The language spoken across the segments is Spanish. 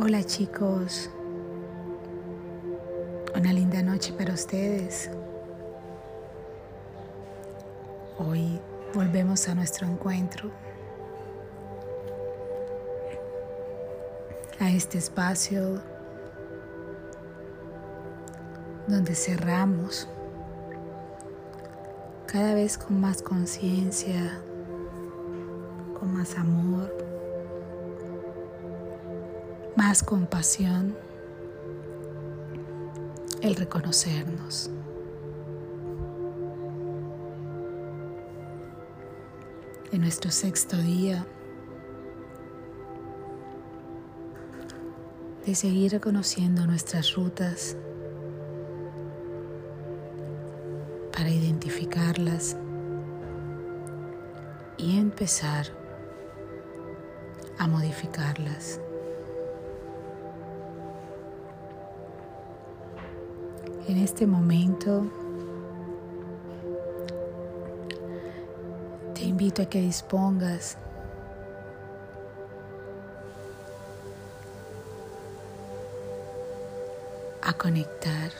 Hola chicos, una linda noche para ustedes. Hoy volvemos a nuestro encuentro, a este espacio donde cerramos cada vez con más conciencia, con más amor, más compasión, el reconocernos. En nuestro sexto día de seguir reconociendo nuestras rutas para identificarlas y empezar a modificarlas. En este momento te invito a que dispongas a conectar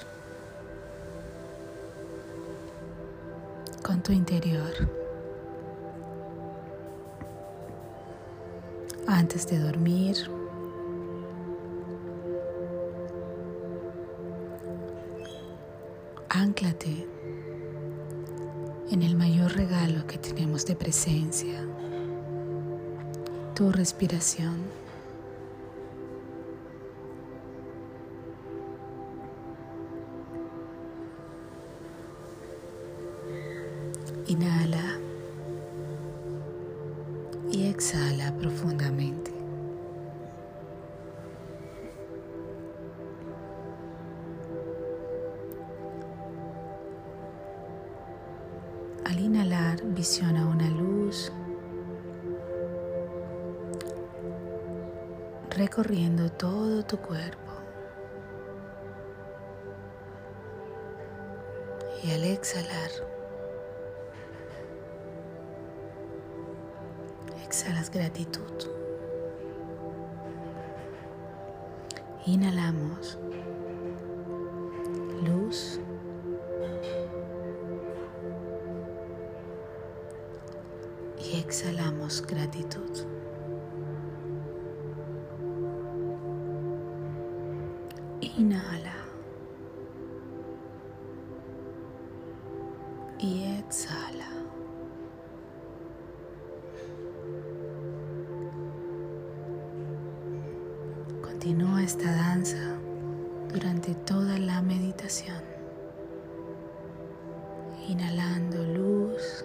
con tu interior. Antes de dormir, anclate en el mayor regalo que tenemos de presencia, tu respiración. Inhala y exhala profundamente. Recorriendo todo tu cuerpo. Y al exhalar, exhalas gratitud. Inhalamos luz. Y exhalamos gratitud. Inhala. Y exhala. Continúa esta danza durante toda la meditación. Inhalando luz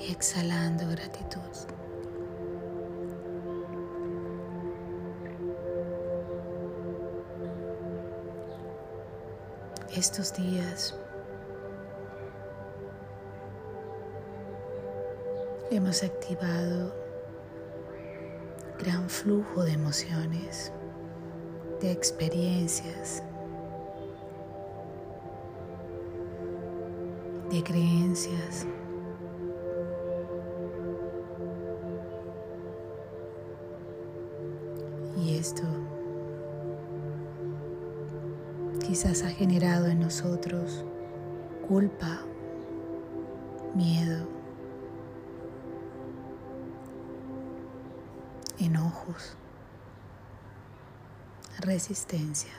y exhalando gratitud. Estos días hemos activado gran flujo de emociones, de experiencias, de creencias. Quizás ha generado en nosotros culpa, miedo, enojos, resistencia.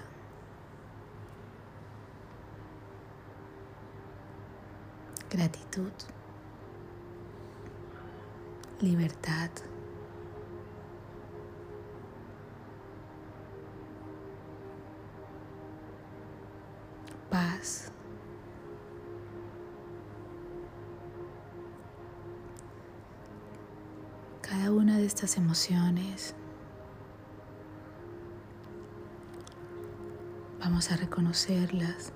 Gratitud, libertad, Cada una de estas emociones vamos a reconocerlas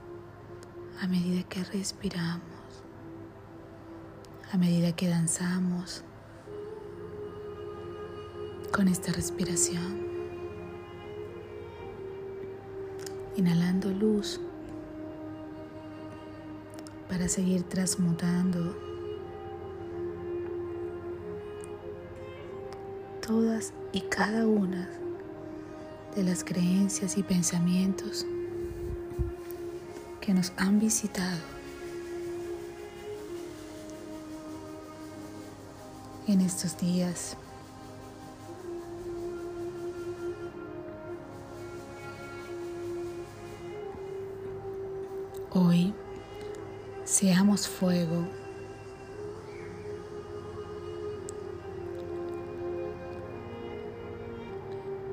a medida que respiramos, a medida que danzamos con esta respiración. Inhalando luz para seguir transmutando todas y cada una de las creencias y pensamientos que nos han visitado en estos días. Hoy seamos fuego.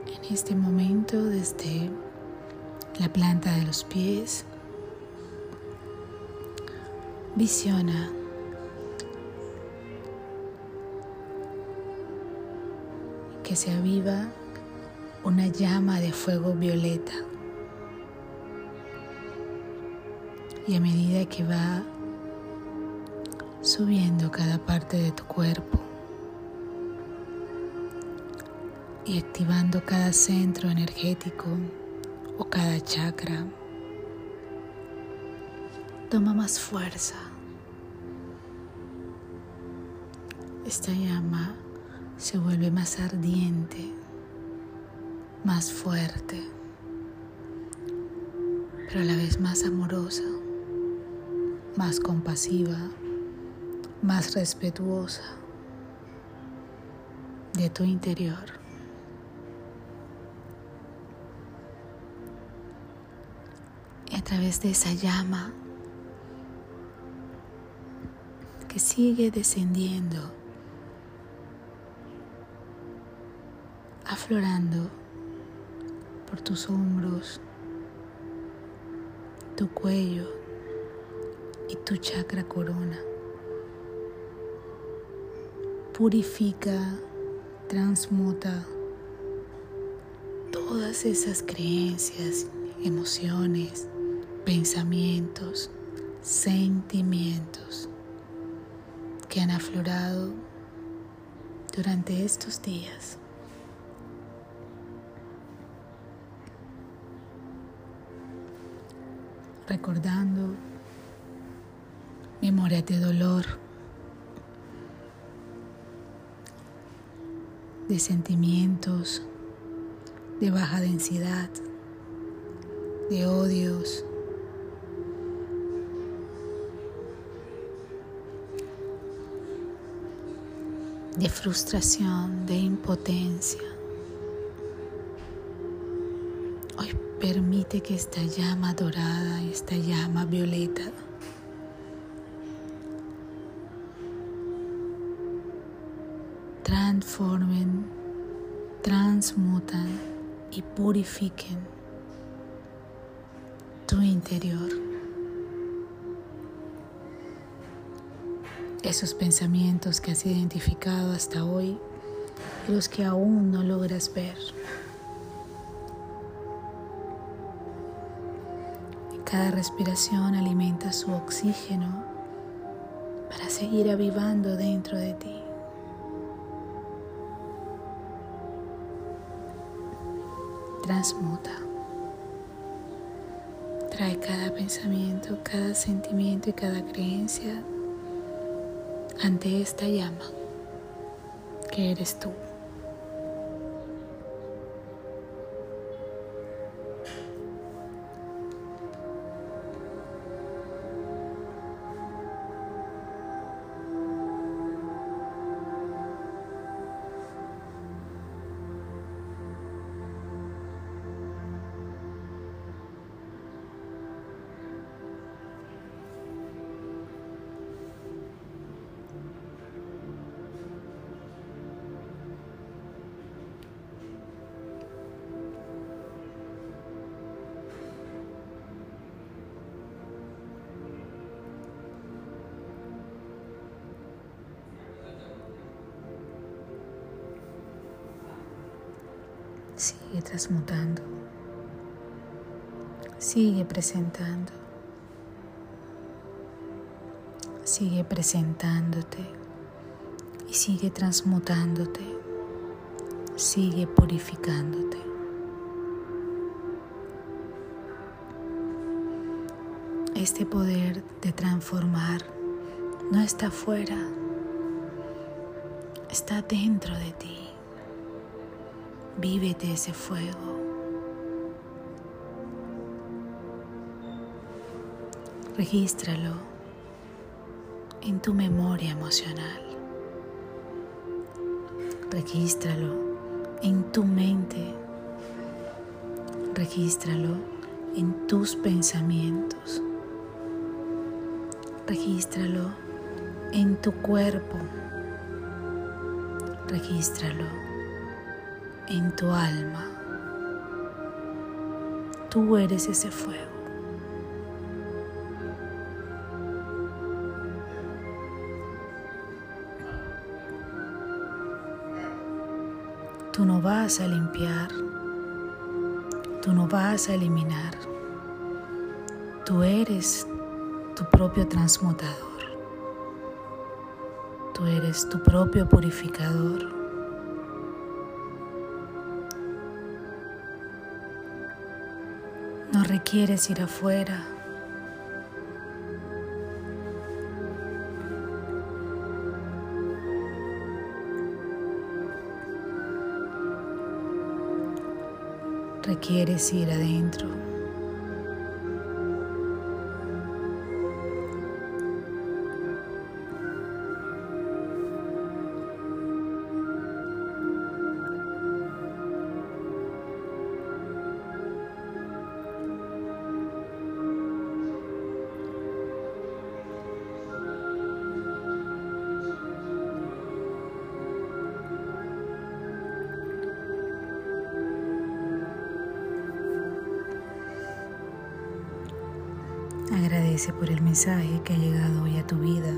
En este momento desde la planta de los pies, visiona que se aviva una llama de fuego violeta. Y a medida que va subiendo cada parte de tu cuerpo y activando cada centro energético o cada chakra, toma más fuerza. Esta llama se vuelve más ardiente, más fuerte, pero a la vez más amorosa más compasiva, más respetuosa de tu interior. Y a través de esa llama que sigue descendiendo, aflorando por tus hombros, tu cuello, y tu chakra corona. Purifica, transmuta todas esas creencias, emociones, pensamientos, sentimientos que han aflorado durante estos días. Recordando memorias de dolor, de sentimientos de baja densidad, de odios. de frustración, de impotencia. Hoy permite que esta llama dorada, esta llama violeta, transformen, transmutan y purifiquen tu interior. Esos pensamientos que has identificado hasta hoy y los que aún no logras ver. Cada respiración alimenta su oxígeno para seguir avivando dentro de ti. Transmuta. Trae cada pensamiento, cada sentimiento y cada creencia ante esta llama que eres tú. Sigue transmutando. Sigue presentando. Sigue presentándote y sigue transmutándote. Sigue purificándote. Este poder de transformar no está afuera, está dentro de ti. Vívete ese fuego. Regístralo en tu memoria emocional. Regístralo en tu mente. Regístralo en tus pensamientos. Regístralo en tu cuerpo. Regístralo en tu alma. Tú eres ese fuego. Tú no vas a limpiar, tú no vas a eliminar, tú eres tu propio transmutador, tú eres tu propio purificador. No requieres ir afuera requieres ir adentro. Por el mensaje que ha llegado hoy a tu vida.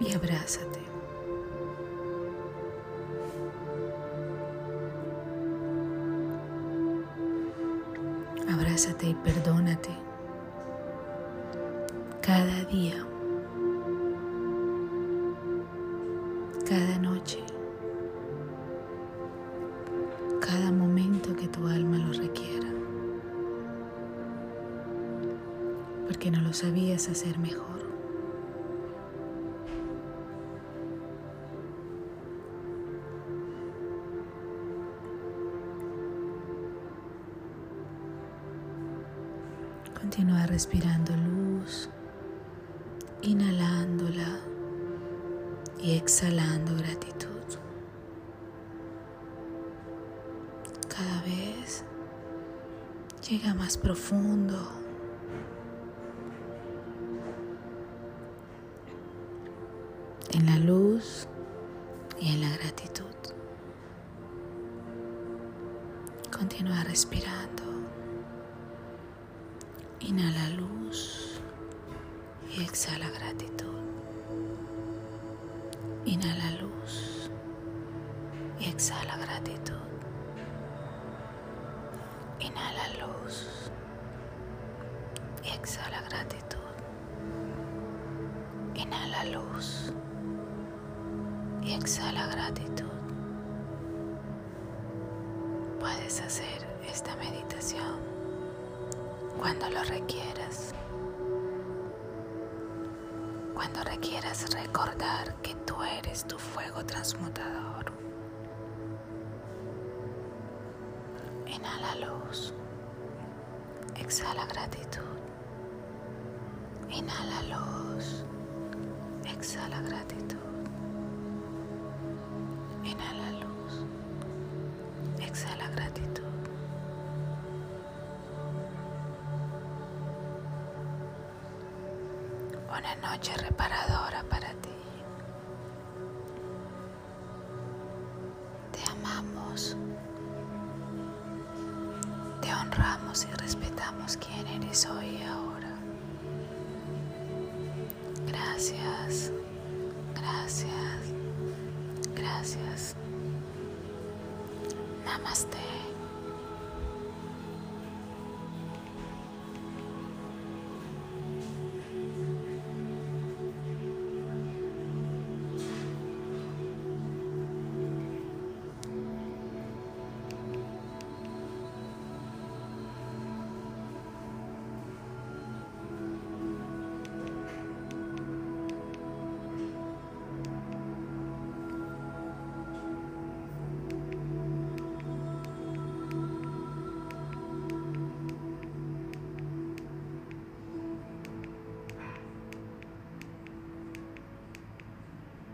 Y abrázate. Abrázate y perdónate cada día, porque no lo sabías hacer mejor. Continúa respirando luz, inhalándola y exhalando gratitud. cada vez llega más profundo. En la luz y en la gratitud. Continúa respirando. Inhala luz y exhala gratitud. Inhala luz y exhala gratitud. Inhala luz y exhala gratitud. Inhala luz y exhala gratitud. Puedes hacer esta meditación cuando lo requieras. Cuando requieras recordar que tú eres tu fuego transmutador. Inhala luz. Exhala gratitud. Inhala luz. Exhala gratitud. Una noche reparadora para ti. Te amamos honramos y respetamos quién eres hoy y ahora. Gracias, gracias, gracias. Namaste.